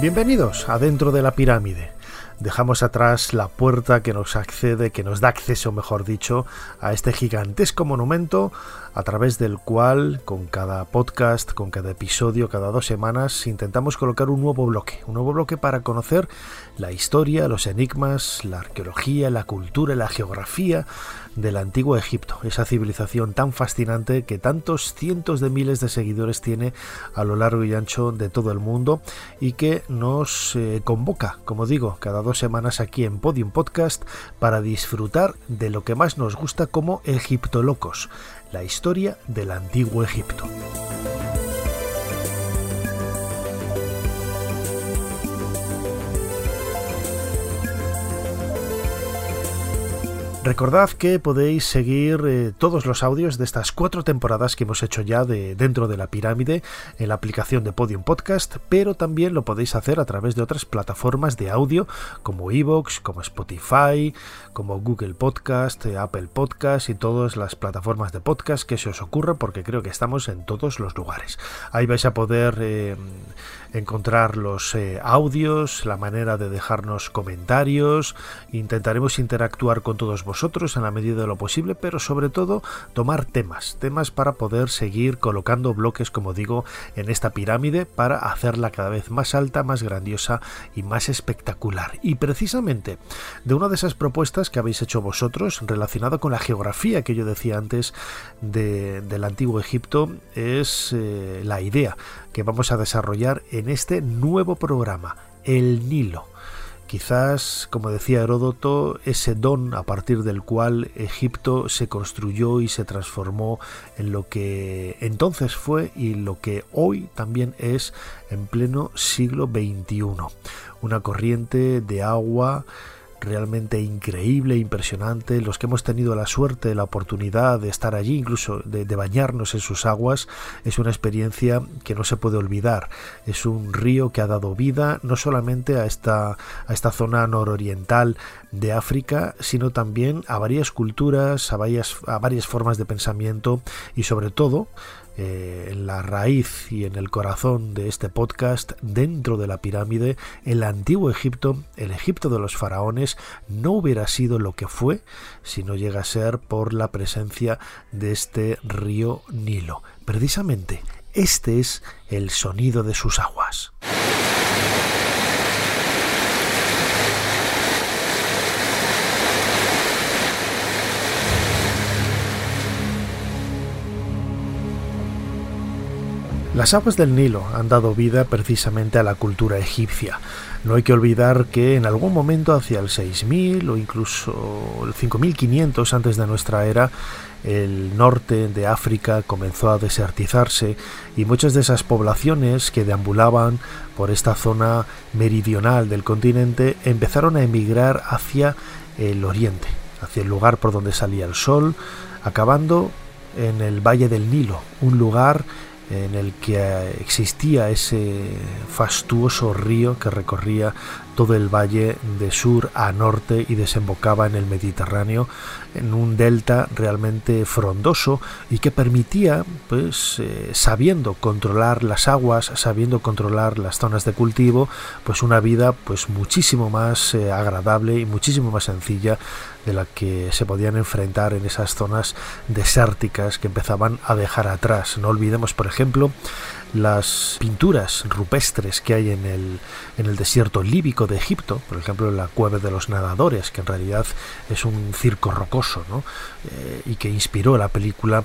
Bienvenidos a Dentro de la Pirámide. Dejamos atrás la puerta que nos accede, que nos da acceso, mejor dicho, a este gigantesco monumento a través del cual, con cada podcast, con cada episodio, cada dos semanas, intentamos colocar un nuevo bloque, un nuevo bloque para conocer la historia, los enigmas, la arqueología, la cultura la geografía del antiguo Egipto, esa civilización tan fascinante que tantos cientos de miles de seguidores tiene a lo largo y ancho de todo el mundo y que nos eh, convoca, como digo, cada dos semanas aquí en Podium Podcast para disfrutar de lo que más nos gusta como Egiptolocos, la historia del antiguo Egipto. Recordad que podéis seguir eh, todos los audios de estas cuatro temporadas que hemos hecho ya de dentro de la pirámide en la aplicación de Podium Podcast, pero también lo podéis hacer a través de otras plataformas de audio como Evox, como Spotify, como Google Podcast, eh, Apple Podcast y todas las plataformas de podcast que se os ocurra porque creo que estamos en todos los lugares. Ahí vais a poder eh, encontrar los eh, audios, la manera de dejarnos comentarios, intentaremos interactuar con todos vosotros en la medida de lo posible, pero sobre todo tomar temas, temas para poder seguir colocando bloques, como digo, en esta pirámide para hacerla cada vez más alta, más grandiosa y más espectacular. Y precisamente de una de esas propuestas que habéis hecho vosotros relacionado con la geografía que yo decía antes del antiguo Egipto es eh, la idea que vamos a desarrollar en este nuevo programa, el Nilo. Quizás, como decía Heródoto, ese don a partir del cual Egipto se construyó y se transformó en lo que entonces fue y lo que hoy también es en pleno siglo XXI. Una corriente de agua realmente increíble, impresionante, los que hemos tenido la suerte, la oportunidad de estar allí, incluso de, bañarnos en sus aguas, es una experiencia que no se puede olvidar. Es un río que ha dado vida no solamente a esta, a esta zona nororiental de África, sino también a varias culturas, a varias, a varias formas de pensamiento y sobre todo eh, en la raíz y en el corazón de este podcast, dentro de la pirámide, el antiguo Egipto, el Egipto de los faraones, no hubiera sido lo que fue si no llega a ser por la presencia de este río Nilo. Precisamente, este es el sonido de sus aguas. Las aguas del Nilo han dado vida precisamente a la cultura egipcia. No hay que olvidar que en algún momento hacia el 6000 o incluso el 5500 antes de nuestra era, el norte de África comenzó a desertizarse y muchas de esas poblaciones que deambulaban por esta zona meridional del continente empezaron a emigrar hacia el oriente, hacia el lugar por donde salía el sol, acabando en el Valle del Nilo, un lugar en el que existía ese fastuoso río que recorría todo el valle de sur a norte y desembocaba en el Mediterráneo en un delta realmente frondoso y que permitía, pues, eh, sabiendo controlar las aguas, sabiendo controlar las zonas de cultivo, pues una vida, pues, muchísimo más eh, agradable y muchísimo más sencilla de la que se podían enfrentar en esas zonas desérticas que empezaban a dejar atrás. No olvidemos, por ejemplo, las pinturas rupestres que hay en el, en el desierto líbico de Egipto, por ejemplo la cueva de los nadadores, que en realidad es un circo rocoso, ¿no? Eh, y que inspiró la película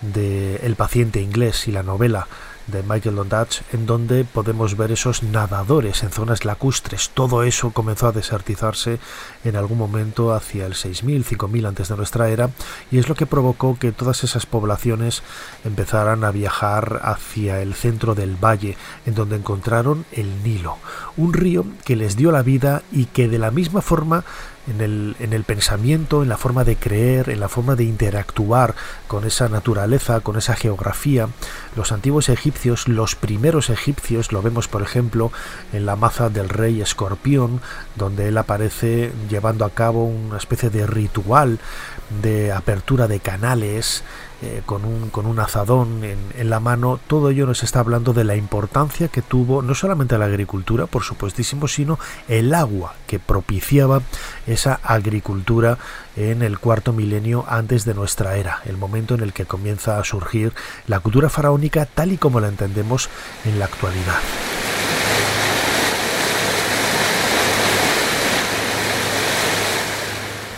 de El paciente inglés y la novela de Michael Londach, en donde podemos ver esos nadadores en zonas lacustres. Todo eso comenzó a desertizarse en algún momento hacia el 6000, 5000 antes de nuestra era, y es lo que provocó que todas esas poblaciones empezaran a viajar hacia el centro del valle, en donde encontraron el Nilo, un río que les dio la vida y que de la misma forma en el, en el, pensamiento, en la forma de creer, en la forma de interactuar con esa naturaleza, con esa geografía. Los antiguos egipcios, los primeros egipcios, lo vemos por ejemplo en la maza del rey escorpión, donde él aparece llevando a cabo una especie de ritual de apertura de canales, eh, con, un, con un azadón en, en, la mano, todo ello nos está hablando de la importancia que tuvo no solamente la agricultura, por supuestísimo, sino el agua que propiciaba esa agricultura en el cuarto milenio antes de nuestra era, el momento en el que comienza a surgir la cultura faraónica tal y como la entendemos en la actualidad.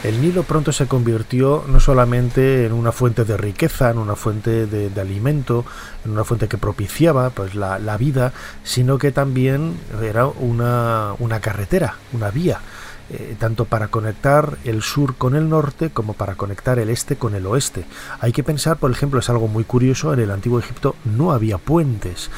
El Nilo pronto se convirtió no solamente en una fuente de riqueza, en una fuente de, alimento, en una fuente que propiciaba pues, la, la, vida, sino que también era una, una carretera, una vía, eh, tanto para conectar el sur con el norte como para conectar el este con el oeste. Hay que pensar, por ejemplo, es algo muy curioso, en el antiguo Egipto no había puentes.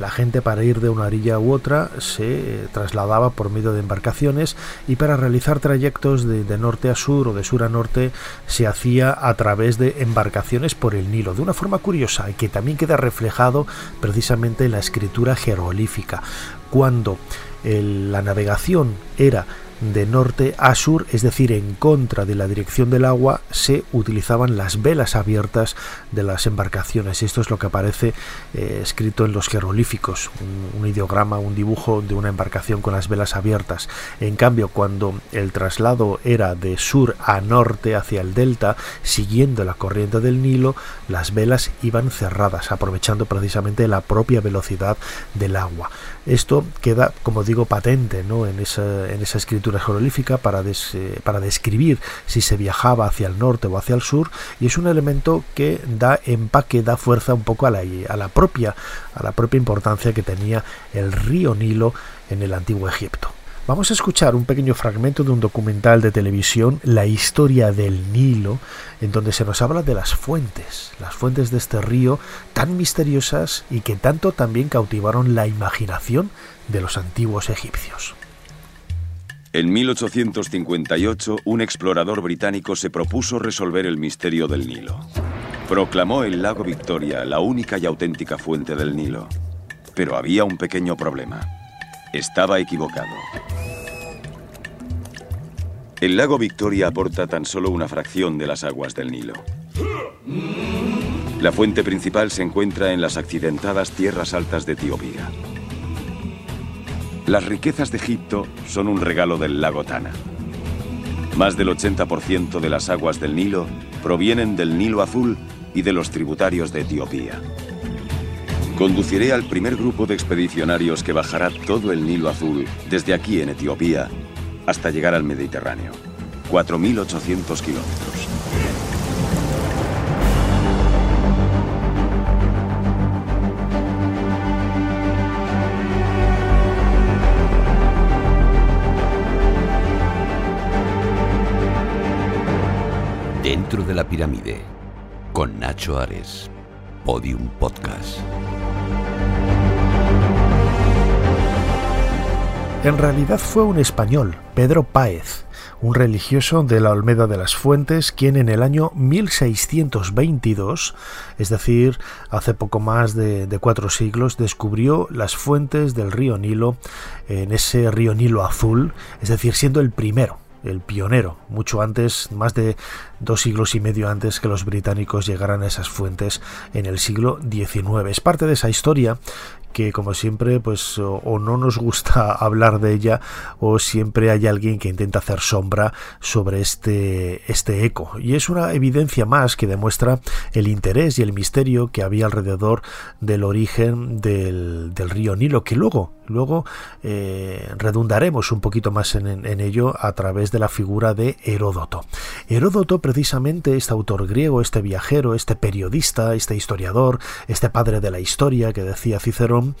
La gente para ir de una orilla u otra se trasladaba por medio de embarcaciones y para realizar trayectos de, norte a sur o de sur a norte se hacía a través de embarcaciones por el Nilo, de una forma curiosa y que también queda reflejado precisamente en la escritura jeroglífica. Cuando la navegación era de norte a sur, es decir, en contra de la dirección del agua, se utilizaban las velas abiertas de las embarcaciones. Esto es lo que aparece eh, escrito en los jeroglíficos, un, ideograma, un dibujo de una embarcación con las velas abiertas. En cambio, cuando el traslado era de sur a norte hacia el delta, siguiendo la corriente del Nilo, las velas iban cerradas, aprovechando precisamente la propia velocidad del agua. Esto queda, como digo, patente ¿no? en esa escritura jeroglífica para, eh, para describir si se viajaba hacia el norte o hacia el sur y es un elemento que da empaque, da fuerza un poco a la, a la, propia, a la propia importancia que tenía el río Nilo en el antiguo Egipto. Vamos a escuchar un pequeño fragmento de un documental de televisión, La historia del Nilo, en donde se nos habla de las fuentes, las fuentes de este río tan misteriosas y que tanto también cautivaron la imaginación de los antiguos egipcios. En 1858, un explorador británico se propuso resolver el misterio del Nilo. Proclamó el lago Victoria la única y auténtica fuente del Nilo. Pero había un pequeño problema. Estaba equivocado. El lago Victoria aporta tan solo una fracción de las aguas del Nilo. La fuente principal se encuentra en las accidentadas tierras altas de Etiopía. Las riquezas de Egipto son un regalo del lago Tana. Más del 80% de las aguas del Nilo provienen del Nilo Azul y de los tributarios de Etiopía. Conduciré al primer grupo de expedicionarios que bajará todo el Nilo Azul desde aquí en Etiopía hasta llegar al Mediterráneo. 4.800 kilómetros. La pirámide, con Nacho Ares, Podium Podcast. En realidad fue un español, Pedro Páez, un religioso de la Olmeda de las Fuentes, quien en el año 1622, es decir, hace poco más de, cuatro siglos, descubrió las fuentes del río Nilo, en ese río Nilo azul, es decir, siendo el primero el pionero, mucho antes, más de dos siglos y medio antes que los británicos llegaran a esas fuentes en el siglo XIX. Es parte de esa historia que como siempre pues o, no nos gusta hablar de ella o siempre hay alguien que intenta hacer sombra sobre este este eco y es una evidencia más que demuestra el interés y el misterio que había alrededor del origen del, del río Nilo que luego luego eh, redundaremos un poquito más en, en, ello a través de la figura de Heródoto Heródoto, precisamente, este autor griego, este viajero, este periodista, este historiador, este padre de la historia que decía Cicerón,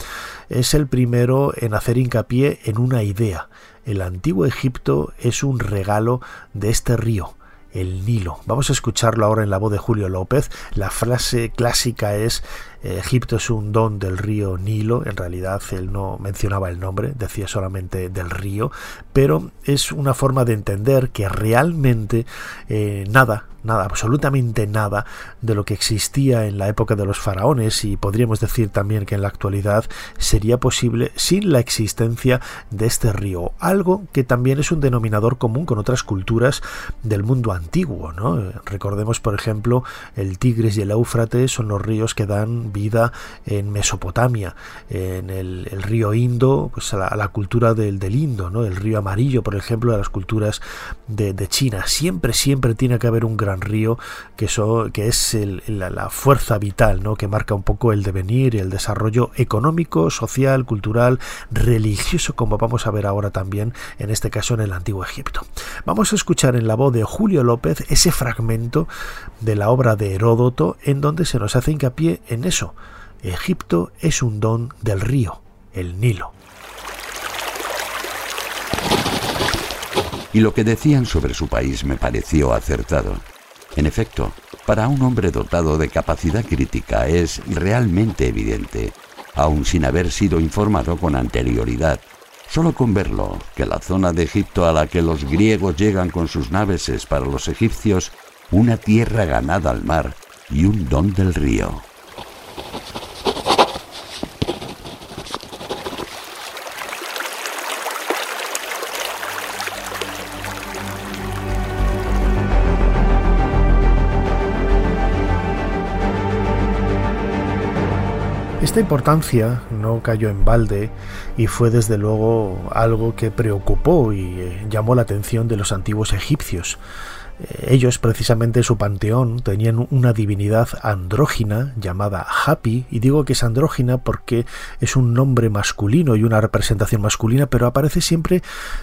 es el primero en hacer hincapié en una idea. El antiguo Egipto es un regalo de este río el Nilo. Vamos a escucharlo ahora en la voz de Julio López. La frase clásica es Egipto es un don del río Nilo, en realidad él no mencionaba el nombre, decía solamente del río, pero es una forma de entender que realmente eh, nada, nada, absolutamente nada de lo que existía en la época de los faraones y podríamos decir también que en la actualidad sería posible sin la existencia de este río, algo que también es un denominador común con otras culturas del mundo antiguo, ¿no? Recordemos, por ejemplo, el Tigris y el Éufrates son los ríos que dan vida en Mesopotamia, en el, río Indo, pues a la, cultura del, Indo, ¿no? el río amarillo, por ejemplo, de las culturas de, China. Siempre, siempre tiene que haber un gran río que, que es la, fuerza vital, ¿no? que marca un poco el devenir, el desarrollo económico, social, cultural, religioso, como vamos a ver ahora también, en este caso en el Antiguo Egipto. Vamos a escuchar en la voz de Julio López ese fragmento de la obra de Heródoto en donde se nos hace hincapié en eso, Egipto es un don del río, el Nilo. Y lo que decían sobre su país me pareció acertado. En efecto, para un hombre dotado de capacidad crítica es realmente evidente, aun sin haber sido informado con anterioridad, solo con verlo, que la zona de Egipto a la que los griegos llegan con sus naves es para los egipcios una tierra ganada al mar y un don del río. Esta importancia no cayó en balde y fue desde luego algo que preocupó y eh, llamó la atención de los antiguos egipcios. Ellos, precisamente su panteón, tenían una divinidad andrógina llamada Hapi, y digo que es andrógina porque es un nombre masculino y una representación masculina, pero aparece siempre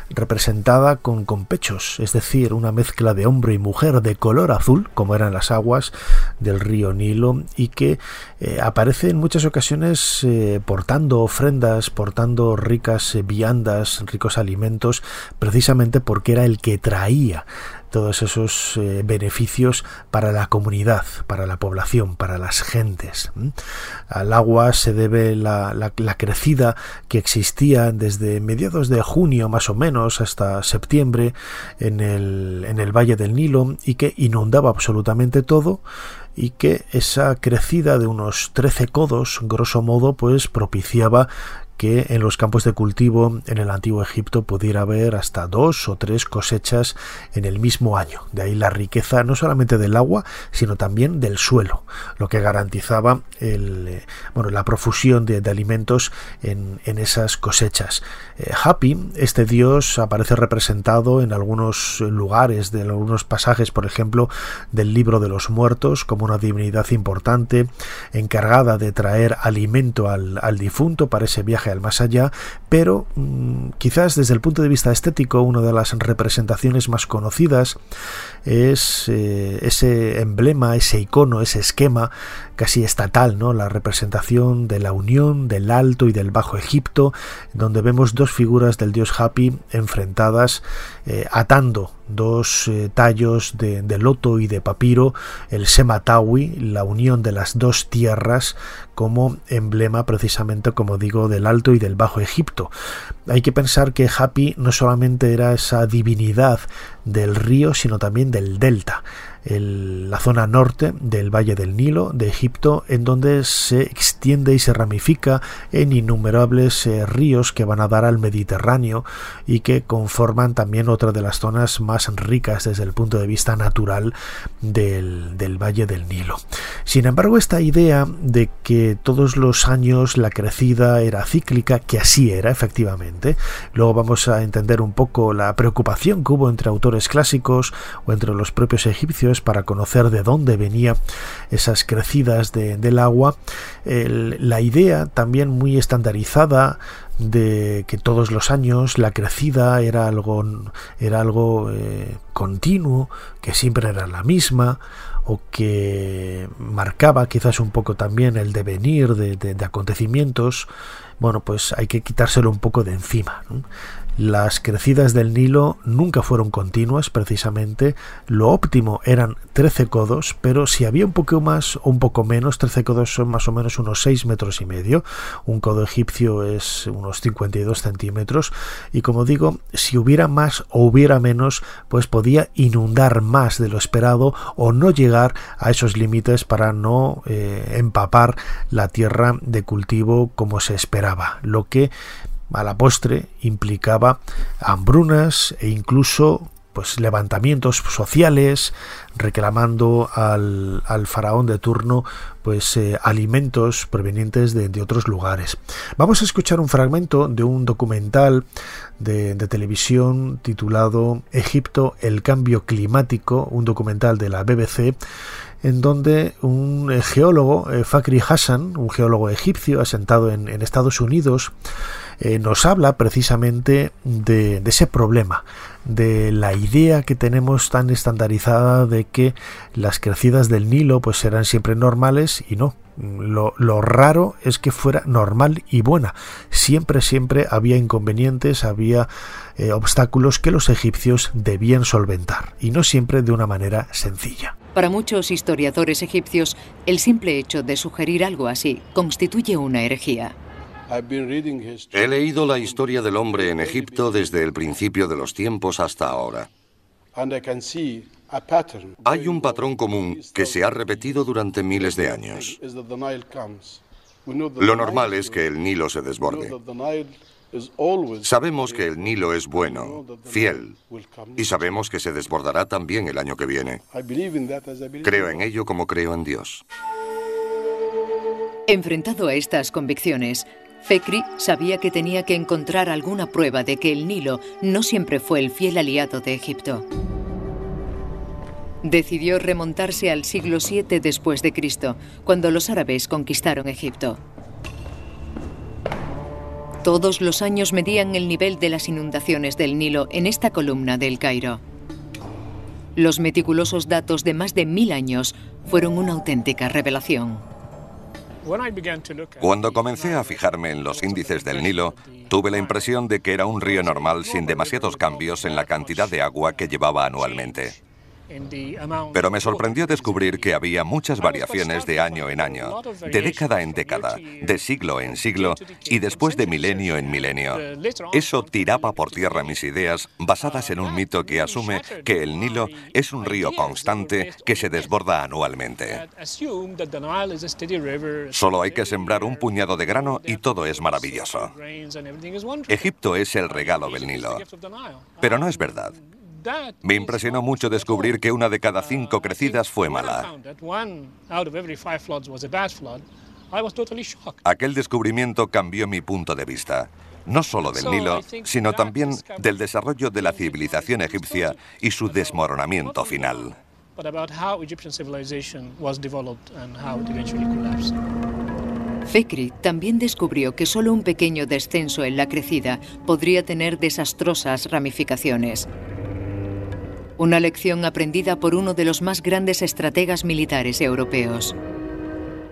representada con, pechos, es decir, una mezcla de hombre y mujer de color azul, como eran las aguas del río Nilo, y que eh, aparece en muchas ocasiones eh, portando ofrendas, portando ricas viandas, ricos alimentos, precisamente porque era el que traía todos esos eh, beneficios para la comunidad, para la población, para las gentes. Al agua se debe la, la, crecida que existía desde mediados de junio más o menos hasta septiembre en el, en el Valle del Nilo y que inundaba absolutamente todo y que esa crecida de unos 13 codos, grosso modo, pues propiciaba que en los campos de cultivo en el antiguo Egipto pudiera haber hasta dos o tres cosechas en el mismo año. De ahí la riqueza no solamente del agua, sino también del suelo, lo que garantizaba el, eh, bueno, la profusión de, alimentos en, esas cosechas. Eh, Happy, este dios, aparece representado en algunos lugares, de algunos pasajes, por ejemplo, del libro de los muertos, como una divinidad importante encargada de traer alimento al, al difunto para ese viaje más allá, pero mm, quizás desde el punto de vista estético una de las representaciones más conocidas es eh, ese emblema, ese icono, ese esquema casi estatal, ¿no? La representación de la unión del Alto y del Bajo Egipto, donde vemos dos figuras del dios Hapi enfrentadas, eh, atando dos eh, tallos de, loto y de papiro, el Sematawi, la unión de las dos tierras, como emblema precisamente, como digo, del Alto y del Bajo Egipto. Hay que pensar que Hapi no solamente era esa divinidad del río, sino también del delta la zona norte del Valle del Nilo de Egipto, en donde se extiende y se ramifica en innumerables eh, ríos que van a dar al Mediterráneo y que conforman también otra de las zonas más ricas desde el punto de vista natural del, del Valle del Nilo. Sin embargo, esta idea de que todos los años la crecida era cíclica, que así era efectivamente, luego vamos a entender un poco la preocupación que hubo entre autores clásicos o entre los propios egipcios para conocer de dónde venía esas crecidas del agua. la idea también muy estandarizada de que todos los años la crecida era algo, era algo eh, continuo, que siempre era la misma, o que marcaba quizás un poco también el devenir de, de acontecimientos, bueno, pues hay que quitárselo un poco de encima. Las crecidas del Nilo nunca fueron continuas, precisamente. Lo óptimo eran 13 codos, pero si había un poco más o un poco menos, 13 codos son más o menos unos 6 metros y medio. Un codo egipcio es unos 52 centímetros. Y como digo, si hubiera más o hubiera menos, pues podía inundar más de lo esperado o no llegar a esos límites para no eh, empapar la tierra de cultivo como se esperaba. Lo que a la postre implicaba hambrunas e incluso pues levantamientos sociales reclamando al, faraón de turno pues eh, alimentos provenientes de, otros lugares. Vamos a escuchar un fragmento de un documental de, televisión titulado Egipto, el cambio climático, un documental de la BBC en donde un geólogo, eh, Fakri Hassan, un geólogo egipcio asentado en Estados Unidos, eh, nos habla precisamente de, ese problema, de la idea que tenemos tan estandarizada de que las crecidas del Nilo pues serán siempre normales y no. Lo, raro es que fuera normal y buena. Siempre, siempre había inconvenientes, había eh, obstáculos que los egipcios debían solventar, y no siempre de una manera sencilla. Para muchos historiadores egipcios, el simple hecho de sugerir algo así constituye una herejía. He leído la historia del hombre en Egipto desde el principio de los tiempos hasta ahora. Hay un patrón común que se ha repetido durante miles de años. Lo normal es que el Nilo se desborde. Sabemos que el Nilo es bueno, fiel, y sabemos que se desbordará también el año que viene. Creo en ello como creo en Dios. Enfrentado a estas convicciones, Fekri sabía que tenía que encontrar alguna prueba de que el Nilo no siempre fue el fiel aliado de Egipto. Decidió remontarse al siglo VII después de Cristo, cuando los árabes conquistaron Egipto. Todos los años medían el nivel de las inundaciones del Nilo en esta columna del Cairo. Los meticulosos datos de más de mil años fueron una auténtica revelación. Cuando comencé a fijarme en los índices del Nilo, tuve la impresión de que era un río normal sin demasiados cambios en la cantidad de agua que llevaba anualmente. Pero me sorprendió descubrir que había muchas variaciones de año en año, de década en década, de siglo en siglo y después de milenio en milenio. Eso tiraba por tierra mis ideas basadas en un mito que asume que el Nilo es un río constante que se desborda anualmente. Solo hay que sembrar un puñado de grano y todo es maravilloso. Egipto es el regalo del Nilo. Pero no es verdad. Me impresionó mucho descubrir que una de cada cinco crecidas fue mala. Aquel descubrimiento cambió mi punto de vista, no solo del Nilo, sino también del desarrollo de la civilización egipcia y su desmoronamiento final. Fekri también descubrió que solo un pequeño descenso en la crecida podría tener desastrosas ramificaciones. Una lección aprendida por uno de los más grandes estrategas militares europeos.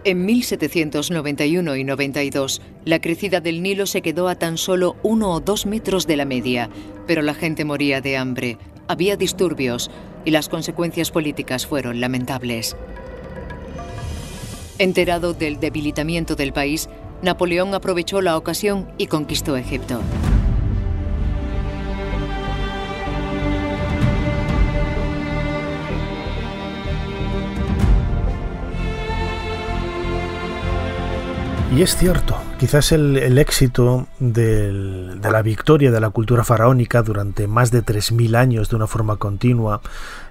En 1791 y 92, la crecida del Nilo se quedó a tan solo uno o dos metros de la media, pero la gente moría de hambre, había disturbios y las consecuencias políticas fueron lamentables. Enterado del debilitamiento del país, Napoleón aprovechó la ocasión y conquistó Egipto. Y es cierto, quizás el, éxito de la victoria de la cultura faraónica durante más de 3.000 años de una forma continua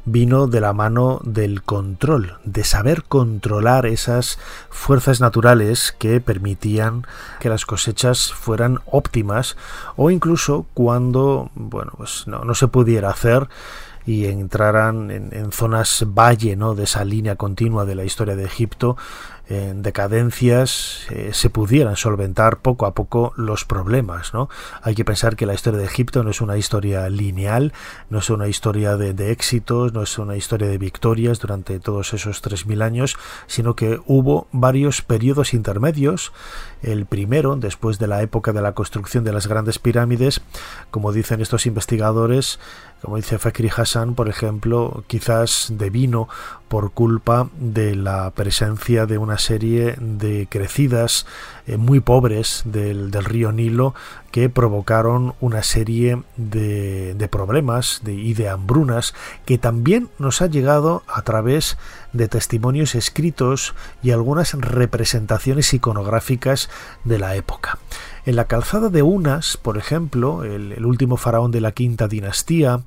vino de la mano del control, de saber controlar esas fuerzas naturales que permitían que las cosechas fueran óptimas o incluso cuando bueno, pues no, no se pudiera hacer y entraran en, zonas valle ¿no? de esa línea continua de la historia de Egipto, en decadencias eh, se pudieran solventar poco a poco los problemas. ¿no? Hay que pensar que la historia de Egipto no es una historia lineal, no es una historia de, éxitos, no es una historia de victorias durante todos esos 3.000 años, sino que hubo varios periodos intermedios. El primero, después de la época de la construcción de las grandes pirámides, como dicen estos investigadores, como dice Fakri Hassan, por ejemplo, quizás devino por culpa de la presencia de una serie de crecidas eh, muy pobres del, río Nilo que provocaron una serie de, problemas y de hambrunas que también nos ha llegado a través de testimonios escritos y algunas representaciones iconográficas de la época. En la calzada de Unas, por ejemplo, el, último faraón de la quinta dinastía,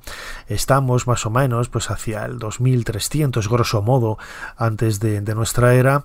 estamos más o menos pues hacia el 2300, grosso modo, antes de, nuestra era,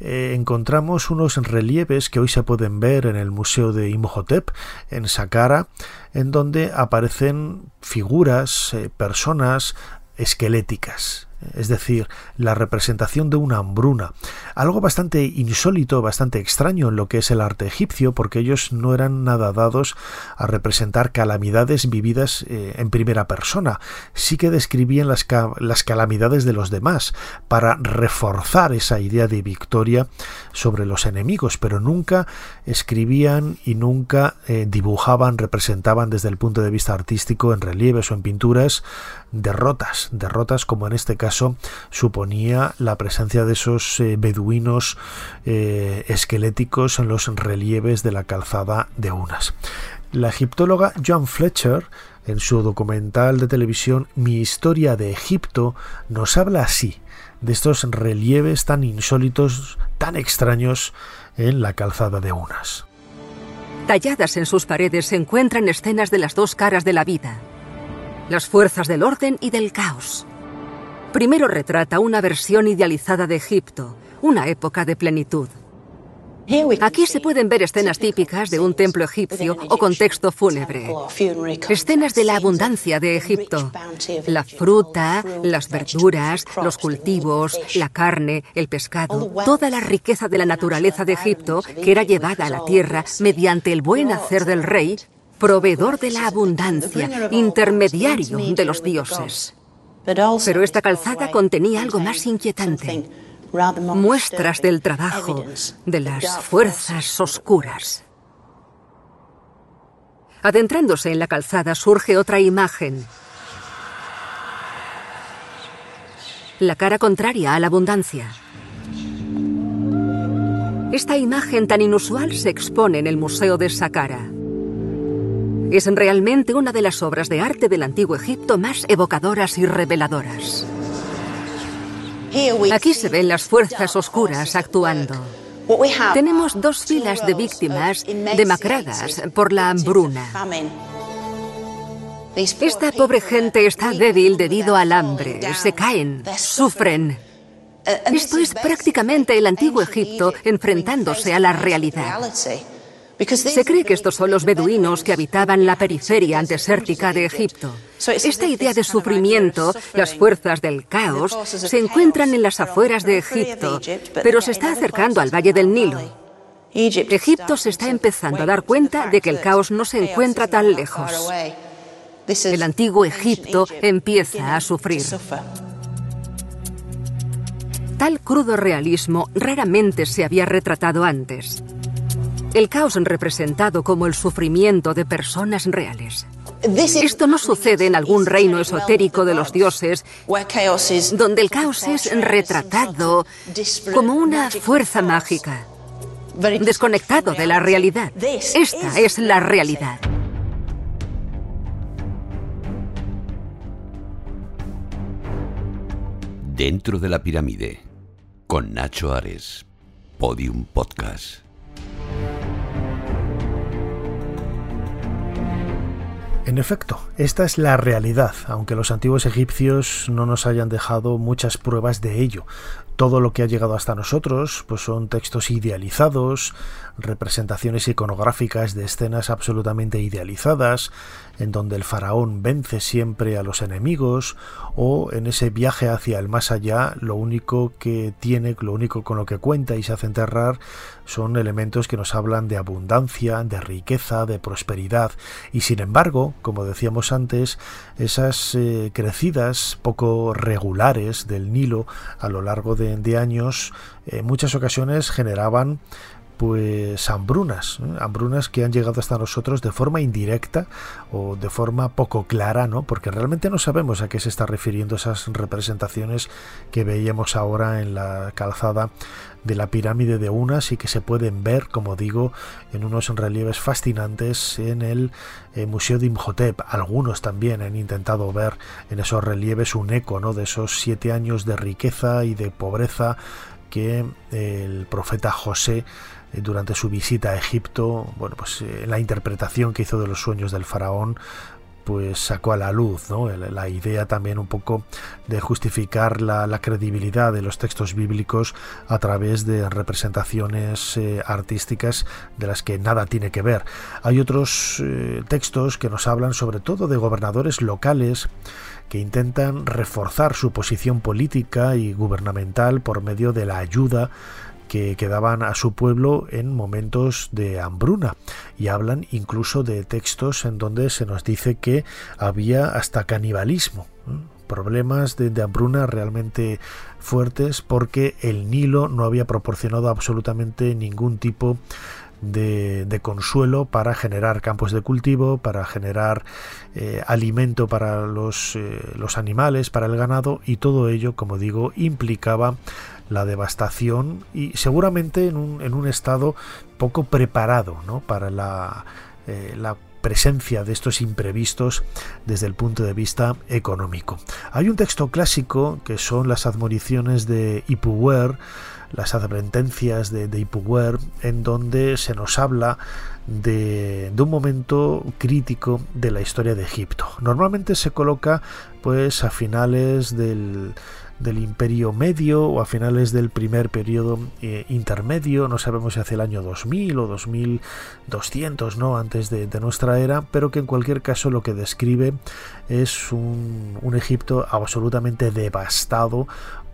eh, encontramos unos relieves que hoy se pueden ver en el Museo de Imhotep, en Saqqara, en donde aparecen figuras, eh, personas esqueléticas es decir, la representación de una hambruna, algo bastante insólito, bastante extraño en lo que es el arte egipcio, porque ellos no eran nada dados a representar calamidades vividas eh, en primera persona, sí que describían las, las calamidades de los demás para reforzar esa idea de victoria sobre los enemigos, pero nunca escribían y nunca eh, dibujaban, representaban desde el punto de vista artístico en relieves o en pinturas derrotas, derrotas como en este caso suponía la presencia de esos eh, beduinos eh, esqueléticos en los relieves de la calzada de Unas. La egiptóloga Joan Fletcher, en su documental de televisión Mi historia de Egipto, nos habla así de estos relieves tan insólitos, tan extraños en la calzada de Unas. Talladas en sus paredes se encuentran escenas de las dos caras de la vida, las fuerzas del orden y del caos. Primero retrata una versión idealizada de Egipto, una época de plenitud. Aquí se pueden ver escenas típicas de un templo egipcio o contexto fúnebre. Escenas de la abundancia de Egipto. La fruta, las verduras, los cultivos, la carne, el pescado, toda la riqueza de la naturaleza de Egipto que era llevada a la tierra mediante el buen hacer del rey proveedor de la abundancia, intermediario de los dioses. Pero esta calzada contenía algo más inquietante, muestras del trabajo de las fuerzas oscuras. Adentrándose en la calzada surge otra imagen. La cara contraria a la abundancia. Esta imagen tan inusual se expone en el Museo de Saqqara. Es realmente una de las obras de arte del antiguo Egipto más evocadoras y reveladoras. Aquí se ven las fuerzas oscuras actuando. Tenemos dos filas de víctimas demacradas por la hambruna. Esta pobre gente está débil debido al hambre, se caen, sufren. Esto es prácticamente el antiguo Egipto enfrentándose a la realidad. Se cree que estos son los beduinos que habitaban la periferia desértica de Egipto. Esta idea de sufrimiento, las fuerzas del caos, se encuentran en las afueras de Egipto, pero se está acercando al Valle del Nilo. Egipto se está empezando a dar cuenta de que el caos no se encuentra tan lejos. El antiguo Egipto empieza a sufrir. Tal crudo realismo raramente se había retratado antes. El caos representado como el sufrimiento de personas reales. Esto no sucede en algún reino esotérico de los dioses, donde el caos es retratado como una fuerza mágica, desconectado de la realidad. Esta es la realidad. Dentro de la pirámide, con Nacho Ares, Podium Podcast. En efecto, esta es la realidad, aunque los antiguos egipcios no nos hayan dejado muchas pruebas de ello. Todo lo que ha llegado hasta nosotros pues son textos idealizados, representaciones iconográficas de escenas absolutamente idealizadas, en donde el faraón vence siempre a los enemigos, o en ese viaje hacia el más allá, lo único que tiene, lo único con lo que cuenta y se hace enterrar son elementos que nos hablan de abundancia, de riqueza, de prosperidad, y sin embargo, como decíamos antes, esas eh, crecidas poco regulares del Nilo a lo largo de, años, en muchas ocasiones generaban pues hambrunas, hambrunas que han llegado hasta nosotros de forma indirecta o de forma poco clara, ¿no? Porque realmente no sabemos a qué se está refiriendo esas representaciones que veíamos ahora en la calzada de la pirámide de Unas y que se pueden ver, como digo, en unos relieves fascinantes en el eh, Museo de Imhotep. Algunos también han intentado ver en esos relieves un eco, ¿no? De esos siete años de riqueza y de pobreza que el profeta José durante su visita a Egipto, bueno, pues eh, la interpretación que hizo de los sueños del faraón, pues sacó a la luz ¿no? la idea también un poco de justificar la, credibilidad de los textos bíblicos a través de representaciones eh, artísticas de las que nada tiene que ver. Hay otros textos que nos hablan sobre todo de gobernadores locales que intentan reforzar su posición política y gubernamental por medio de la ayuda que, quedaban a su pueblo en momentos de hambruna. Y hablan incluso de textos en donde se nos dice que había hasta canibalismo problemas de, de, hambruna realmente fuertes porque el Nilo no había proporcionado absolutamente ningún tipo de, consuelo para generar campos de cultivo, para generar eh, alimento para los, eh, los animales, para el ganado y todo ello, como digo, implicaba la devastación y seguramente en un, en un estado poco preparado ¿no? para la, eh, la presencia de estos imprevistos desde el punto de vista económico. Hay un texto clásico que son las admoniciones de Ipuwer, las advertencias de, de Ipuwer, en donde se nos habla de, de, un momento crítico de la historia de Egipto. Normalmente se coloca pues a finales del del Imperio Medio o a finales del primer periodo eh, intermedio, no sabemos si hace el año 2000 o 2200, ¿no? antes de, nuestra era, pero que en cualquier caso lo que describe es un, un Egipto absolutamente devastado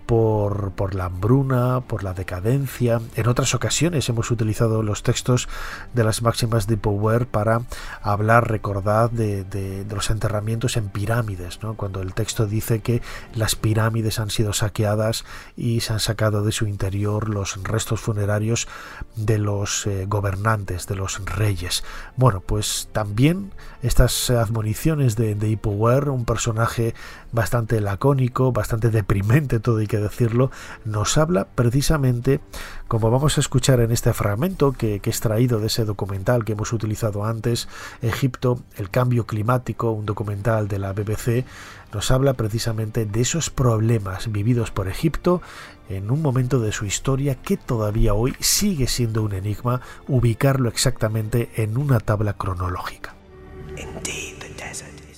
por, por, la hambruna, por la decadencia. En otras ocasiones hemos utilizado los textos de las máximas de Power para hablar, recordad, de, los enterramientos en pirámides, ¿no? cuando el texto dice que las pirámides han sido saqueadas y se han sacado de su interior los restos funerarios de los eh, gobernantes, de los reyes. Bueno, pues también estas admoniciones de, de un personaje bastante lacónico, bastante deprimente todo y que decirlo, nos habla precisamente, como vamos a escuchar en este fragmento que, que he extraído de ese documental que hemos utilizado antes, Egipto, el cambio climático, un documental de la BBC, nos habla precisamente de esos problemas vividos por Egipto en un momento de su historia que todavía hoy sigue siendo un enigma ubicarlo exactamente en una tabla cronológica.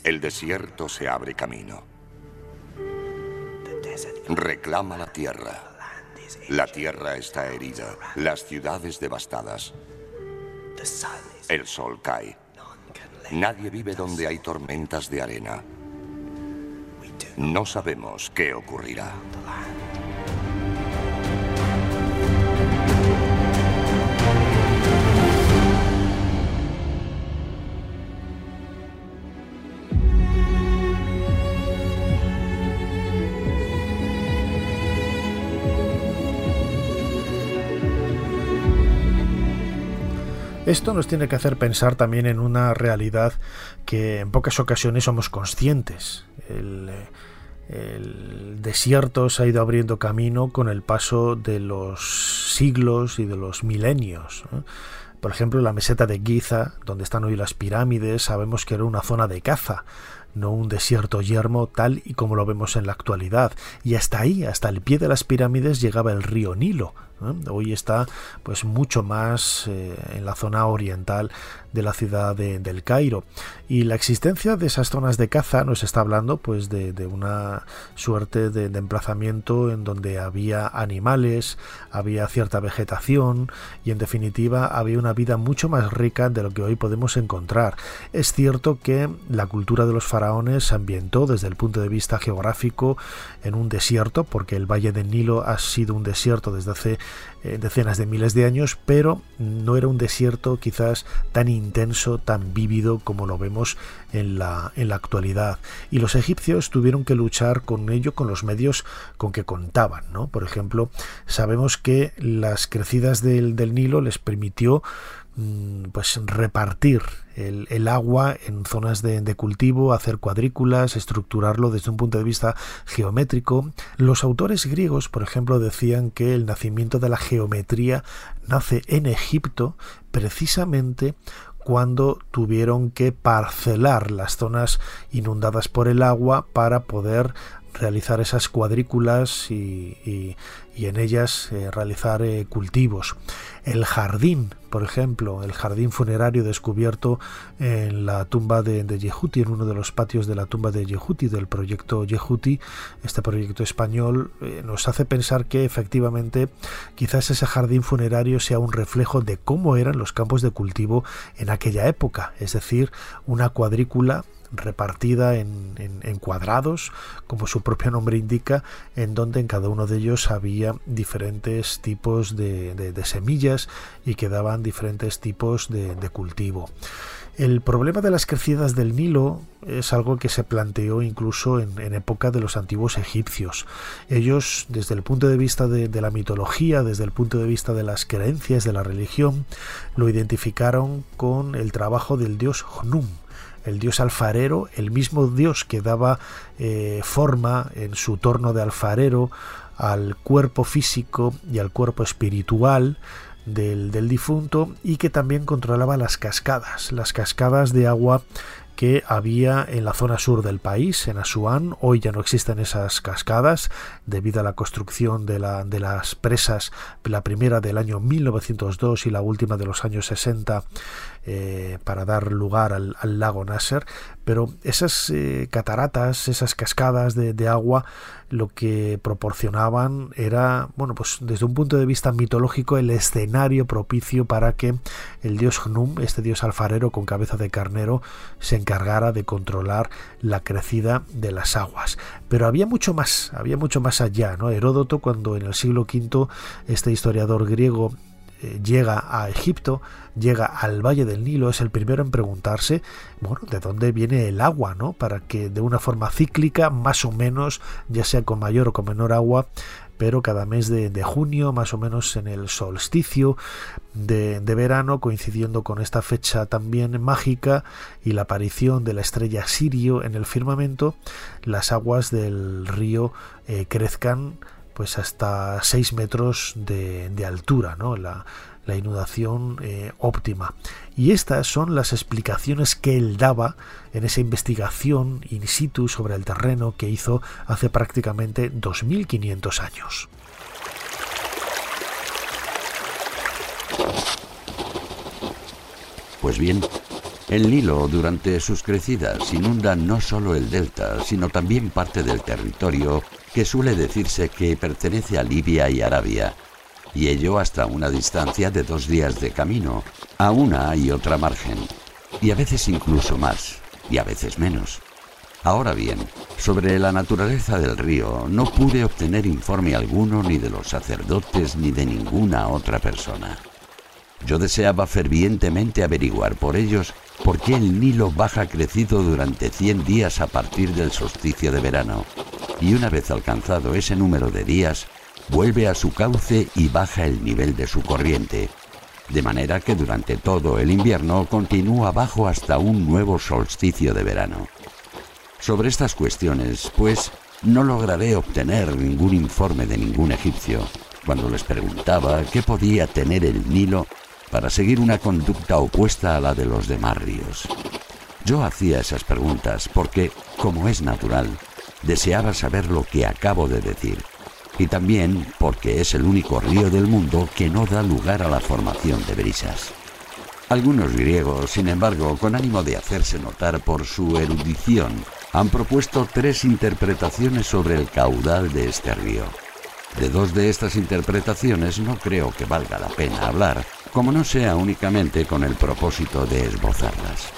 El desierto se abre camino reclama la tierra. La tierra está herida, las ciudades devastadas. El sol cae. Nadie vive donde hay tormentas de arena. No sabemos qué ocurrirá. Esto nos tiene que hacer pensar también en una realidad que en pocas ocasiones somos conscientes. El, desierto se ha ido abriendo camino con el paso de los siglos y de los milenios. Por ejemplo, la meseta de Giza, donde están hoy las pirámides, sabemos que era una zona de caza no un desierto yermo tal y como lo vemos en la actualidad. Y hasta ahí, hasta el pie de las pirámides, llegaba el río Nilo. Hoy está pues mucho más eh, en la zona oriental de la ciudad de, del Cairo. Y la existencia de esas zonas de caza nos está hablando pues de, una suerte de, emplazamiento en donde había animales había cierta vegetación y en definitiva había una vida mucho más rica de lo que hoy podemos encontrar. Es cierto que la cultura de los faraones se ambientó desde el punto de vista geográfico en un desierto porque el valle del Nilo ha sido un desierto desde hace eh, decenas de miles de años, pero no era un desierto quizás tan intenso, tan vívido como lo vemos en la, en la actualidad. Y los egipcios tuvieron que luchar con ello con los medios con que contaban. ¿no? Por ejemplo, sabemos que las crecidas del, del Nilo les permitió Mm, pues repartir el, agua en zonas de, cultivo, hacer cuadrículas, estructurarlo desde un punto de vista geométrico. Los autores griegos, por ejemplo, decían que el nacimiento de la geometría nace en Egipto precisamente cuando tuvieron que parcelar las zonas inundadas por el agua para poder realizar esas cuadrículas y, en ellas eh, realizar eh, cultivos. El jardín, por ejemplo, el jardín funerario descubierto en la tumba de, de en uno de los patios de la tumba de Yehuti, del proyecto Yehuti, este proyecto español, eh, nos hace pensar que efectivamente quizás ese jardín funerario sea un reflejo de cómo eran los campos de cultivo en aquella época, es decir, una cuadrícula repartida en, cuadrados, como su propio nombre indica, en donde en cada uno de ellos había diferentes tipos de, semillas y que daban diferentes tipos de, cultivo. El problema de las crecidas del Nilo es algo que se planteó incluso en, época de los antiguos egipcios. Ellos, desde el punto de vista de, de, la mitología, desde el punto de vista de las creencias, de la religión, lo identificaron con el trabajo del dios Hnum, el dios alfarero, el mismo dios que daba eh, forma en su torno de alfarero al cuerpo físico y al cuerpo espiritual del, del difunto y que también controlaba las cascadas, las cascadas de agua que había en la zona sur del país, en Asuán. Hoy ya no existen esas cascadas debido a la construcción de, la, de las presas, la primera del año 1902 y la última de los años 60 eh, para dar lugar al, lago Nasser, pero esas eh, cataratas, esas cascadas de, agua, lo que proporcionaban era, bueno, pues desde un punto de vista mitológico, el escenario propicio para que el dios Hnum, este dios alfarero con cabeza de carnero, se encargara de controlar la crecida de las aguas. Pero había mucho más, había mucho más allá, ¿no? Heródoto, cuando en el siglo V este historiador griego llega a Egipto, llega al Valle del Nilo, es el primero en preguntarse, bueno, de dónde viene el agua, ¿no? Para que de una forma cíclica, más o menos, ya sea con mayor o con menor agua, pero cada mes de, junio, más o menos en el solsticio de, de, verano, coincidiendo con esta fecha también mágica y la aparición de la estrella Sirio en el firmamento, las aguas del río eh, crezcan pues hasta 6 metros de, altura, ¿no? la, inundación eh, óptima. Y estas son las explicaciones que él daba en esa investigación in situ sobre el terreno que hizo hace prácticamente 2.500 años. Pues bien, el Nilo durante sus crecidas inunda no solo el delta, sino también parte del territorio que suele decirse que pertenece a Libia y Arabia, y ello hasta una distancia de dos días de camino, a una y otra margen, y a veces incluso más, y a veces menos. Ahora bien, sobre la naturaleza del río no pude obtener informe alguno ni de los sacerdotes ni de ninguna otra persona. Yo deseaba fervientemente averiguar por ellos por qué el Nilo baja crecido durante 100 días a partir del solsticio de verano, y una vez alcanzado ese número de días, vuelve a su cauce y baja el nivel de su corriente, de manera que durante todo el invierno continúa bajo hasta un nuevo solsticio de verano. Sobre estas cuestiones, pues, no lograré obtener ningún informe de ningún egipcio cuando les preguntaba qué podía tener el Nilo para seguir una conducta opuesta a la de los demás ríos. Yo hacía esas preguntas porque, como es natural, deseaba saber lo que acabo de decir. Y también porque es el único río del mundo que no da lugar a la formación de brisas. Algunos griegos, sin embargo, con ánimo de hacerse notar por su erudición, han propuesto tres interpretaciones sobre el caudal de este río. De dos de estas interpretaciones no creo que valga la pena hablar, como no sea únicamente con el propósito de esbozarlas.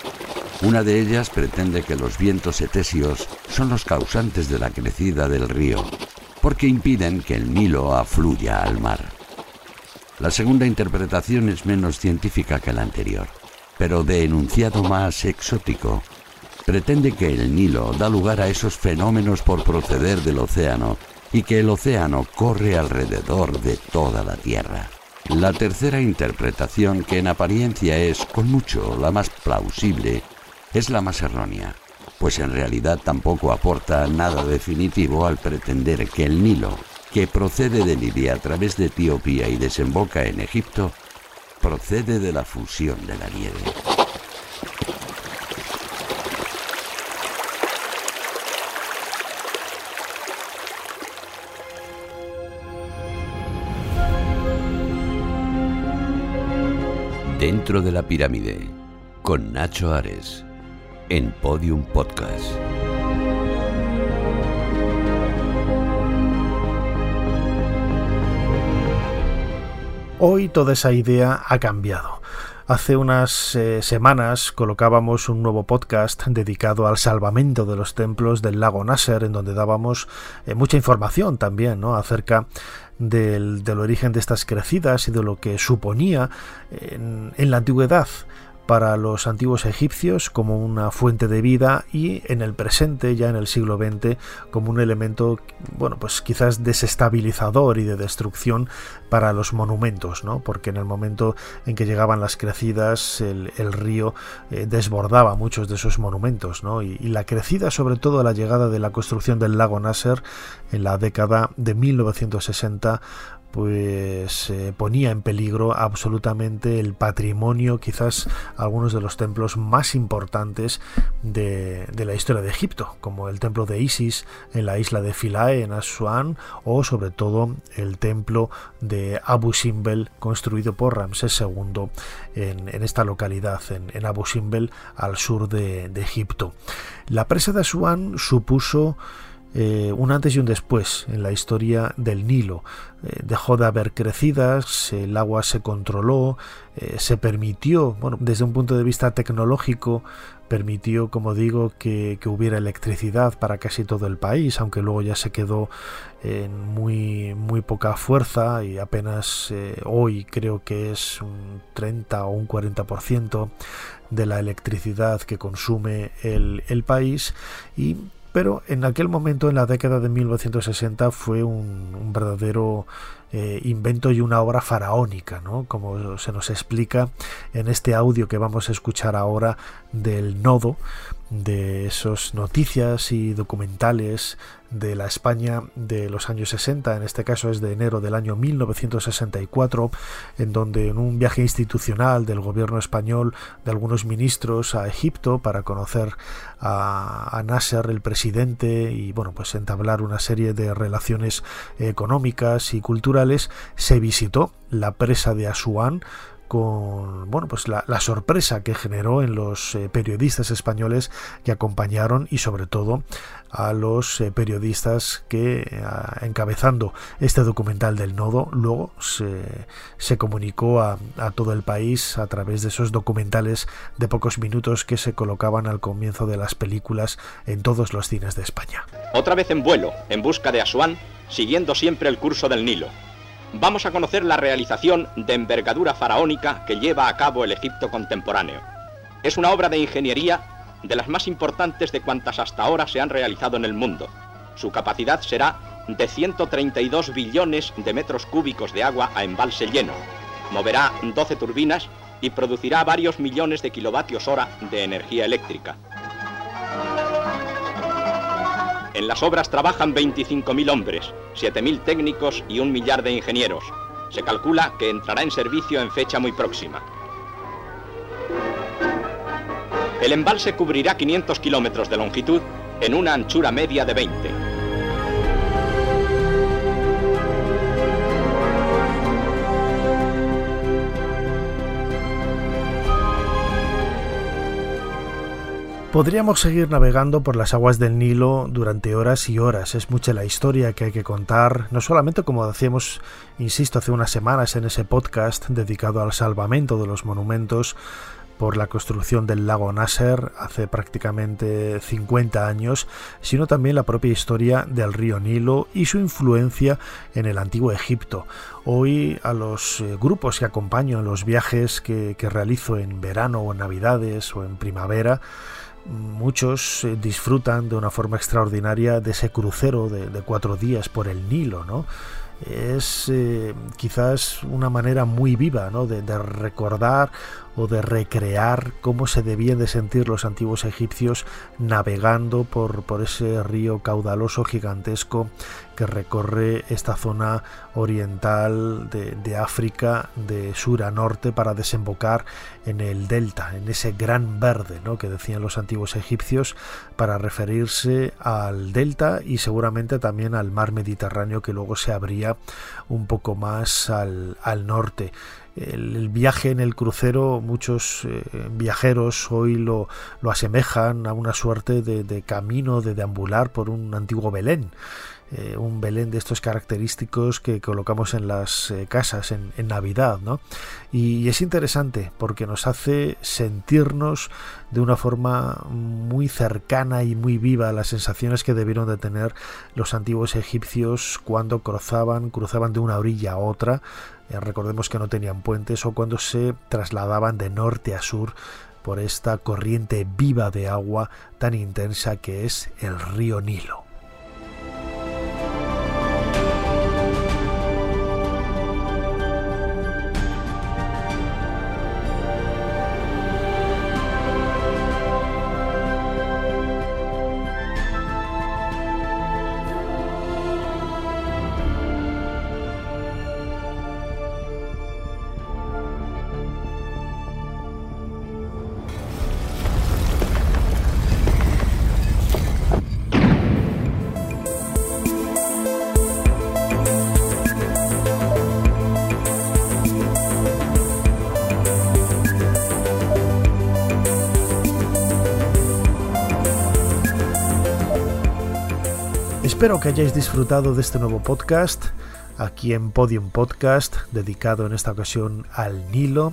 Una de ellas pretende que los vientos etésios son los causantes de la crecida del río, porque impiden que el Nilo afluya al mar. La segunda interpretación es menos científica que la anterior, pero de enunciado más exótico. Pretende que el Nilo da lugar a esos fenómenos por proceder del océano y que el océano corre alrededor de toda la Tierra. La tercera interpretación, que en apariencia es con mucho la más plausible, es la más errónea, pues en realidad tampoco aporta nada definitivo al pretender que el Nilo que procede de Libia a través de Etiopía y desemboca en Egipto, procede de la fusión de la nieve. Dentro de la pirámide, con Nacho Ares, en Podium Podcast. Hoy toda esa idea ha cambiado. Hace unas eh, semanas colocábamos un nuevo podcast dedicado al salvamento de los templos del lago Nasser, en donde dábamos eh, mucha información también ¿no? acerca del, origen de estas crecidas y de lo que suponía en la antigüedad para los antiguos egipcios como una fuente de vida y en el presente, ya en el siglo XX, como un elemento, bueno, pues quizás desestabilizador y de destrucción para los monumentos, ¿no? Porque en el momento en que llegaban las crecidas, el, río eh, desbordaba muchos de esos monumentos, ¿no? Y, y, la crecida, sobre todo a la llegada de la construcción del lago Nasser en la década de 1960, pues eh, ponía en peligro absolutamente el patrimonio, quizás algunos de los templos más importantes de, la historia de Egipto, como el templo de Isis en la isla de Philae, en Asuán, o sobre todo el templo de Abu Simbel, construido por Ramsés II en, esta localidad, en, Abu Simbel, al sur de, de Egipto. La presa de Asuán supuso eh, un antes y un después en la historia del Nilo. Eh, dejó de haber crecidas, el agua se controló, eh, se permitió, bueno, desde un punto de vista tecnológico, permitió, como digo, que, hubiera electricidad para casi todo el país, aunque luego ya se quedó en muy, muy poca fuerza y apenas hoy creo que es un 30 o un 40% de la electricidad que consume el, el país y pero en aquel momento, en la década de 1960, fue un, verdadero eh, invento y una obra faraónica, ¿no? como se nos explica en este audio que vamos a escuchar ahora del nodo, de esas noticias y documentales de la España de los años 60, en este caso es de enero del año 1964, en donde en un viaje institucional del gobierno español de algunos ministros a Egipto para conocer a, Nasser, el presidente, y bueno, pues entablar una serie de relaciones económicas y culturales, se visitó la presa de Asuán, con bueno pues la, sorpresa que generó en los eh, periodistas españoles que acompañaron y sobre todo a los eh, periodistas que encabezando este documental del nodo luego se, comunicó a, a, todo el país a través de esos documentales de pocos minutos que se colocaban al comienzo de las películas en todos los cines de España. Otra vez en vuelo, en busca de Asuán, siguiendo siempre el curso del Nilo vamos a conocer la realización de envergadura faraónica que lleva a cabo el Egipto contemporáneo. Es una obra de ingeniería de las más importantes de cuantas hasta ahora se han realizado en el mundo. Su capacidad será de 132 billones de metros cúbicos de agua a embalse lleno. Moverá 12 turbinas y producirá varios millones de kilovatios hora de energía eléctrica. En las obras trabajan 25.000 hombres, 7.000 técnicos y un millar de ingenieros. Se calcula que entrará en servicio en fecha muy próxima. El embalse cubrirá 500 kilómetros de longitud en una anchura media de 20. Podríamos seguir navegando por las aguas del Nilo durante horas y horas. Es mucha la historia que hay que contar, no solamente como decíamos, insisto, hace unas semanas en ese podcast dedicado al salvamento de los monumentos por la construcción del lago Nasser hace prácticamente 50 años, sino también la propia historia del río Nilo y su influencia en el antiguo Egipto. Hoy a los eh, grupos que acompaño en los viajes que, que realizo en verano o en navidades o en primavera, muchos eh, disfrutan de una forma extraordinaria de ese crucero de, cuatro días por el Nilo, ¿no? Es eh, quizás una manera muy viva ¿no? de, de, recordar o de recrear cómo se debían de sentir los antiguos egipcios navegando por, por ese río caudaloso gigantesco que recorre esta zona oriental de, África de sur a norte para desembocar en el delta, en ese gran verde ¿no? que decían los antiguos egipcios para referirse al delta y seguramente también al mar Mediterráneo que luego se abría un poco más al, al norte el, viaje en el crucero, muchos eh, viajeros hoy lo, lo, asemejan a una suerte de, de camino, de deambular por un antiguo Belén. Eh, un Belén de estos característicos que colocamos en las eh, casas en, Navidad, ¿no? Y, es interesante porque nos hace sentirnos de una forma muy cercana y muy viva las sensaciones que debieron de tener los antiguos egipcios cuando cruzaban, cruzaban de una orilla a otra, eh, recordemos que no tenían puentes, o cuando se trasladaban de norte a sur por esta corriente viva de agua tan intensa que es el río Nilo. Espero que hayáis disfrutado de este nuevo podcast aquí en Podium Podcast, dedicado en esta ocasión al Nilo.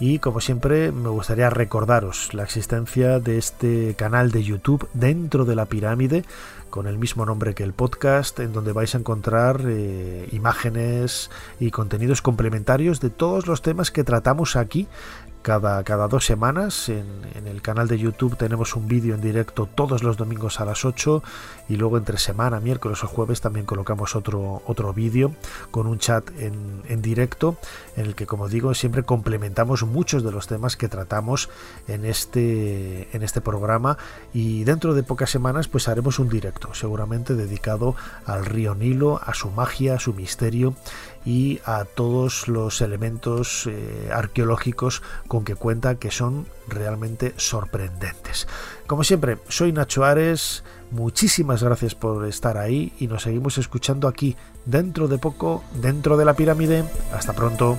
Y como siempre me gustaría recordaros la existencia de este canal de YouTube dentro de la pirámide con el mismo nombre que el podcast en donde vais a encontrar eh, imágenes y contenidos complementarios de todos los temas que tratamos aquí cada, cada dos semanas. En, el canal de YouTube tenemos un vídeo en directo todos los domingos a las 8 y luego entre semana, miércoles o jueves también colocamos otro, otro vídeo con un chat en, en directo en el que, como digo, siempre complementamos muchos de los temas que tratamos en este, en este programa y dentro de pocas semanas pues haremos un directo seguramente dedicado al río Nilo, a su magia, a su misterio y a todos los elementos eh, arqueológicos con que cuenta que son realmente sorprendentes. Como siempre, soy Nacho Ares, muchísimas gracias por estar ahí y nos seguimos escuchando aquí dentro de poco, dentro de la pirámide. Hasta pronto.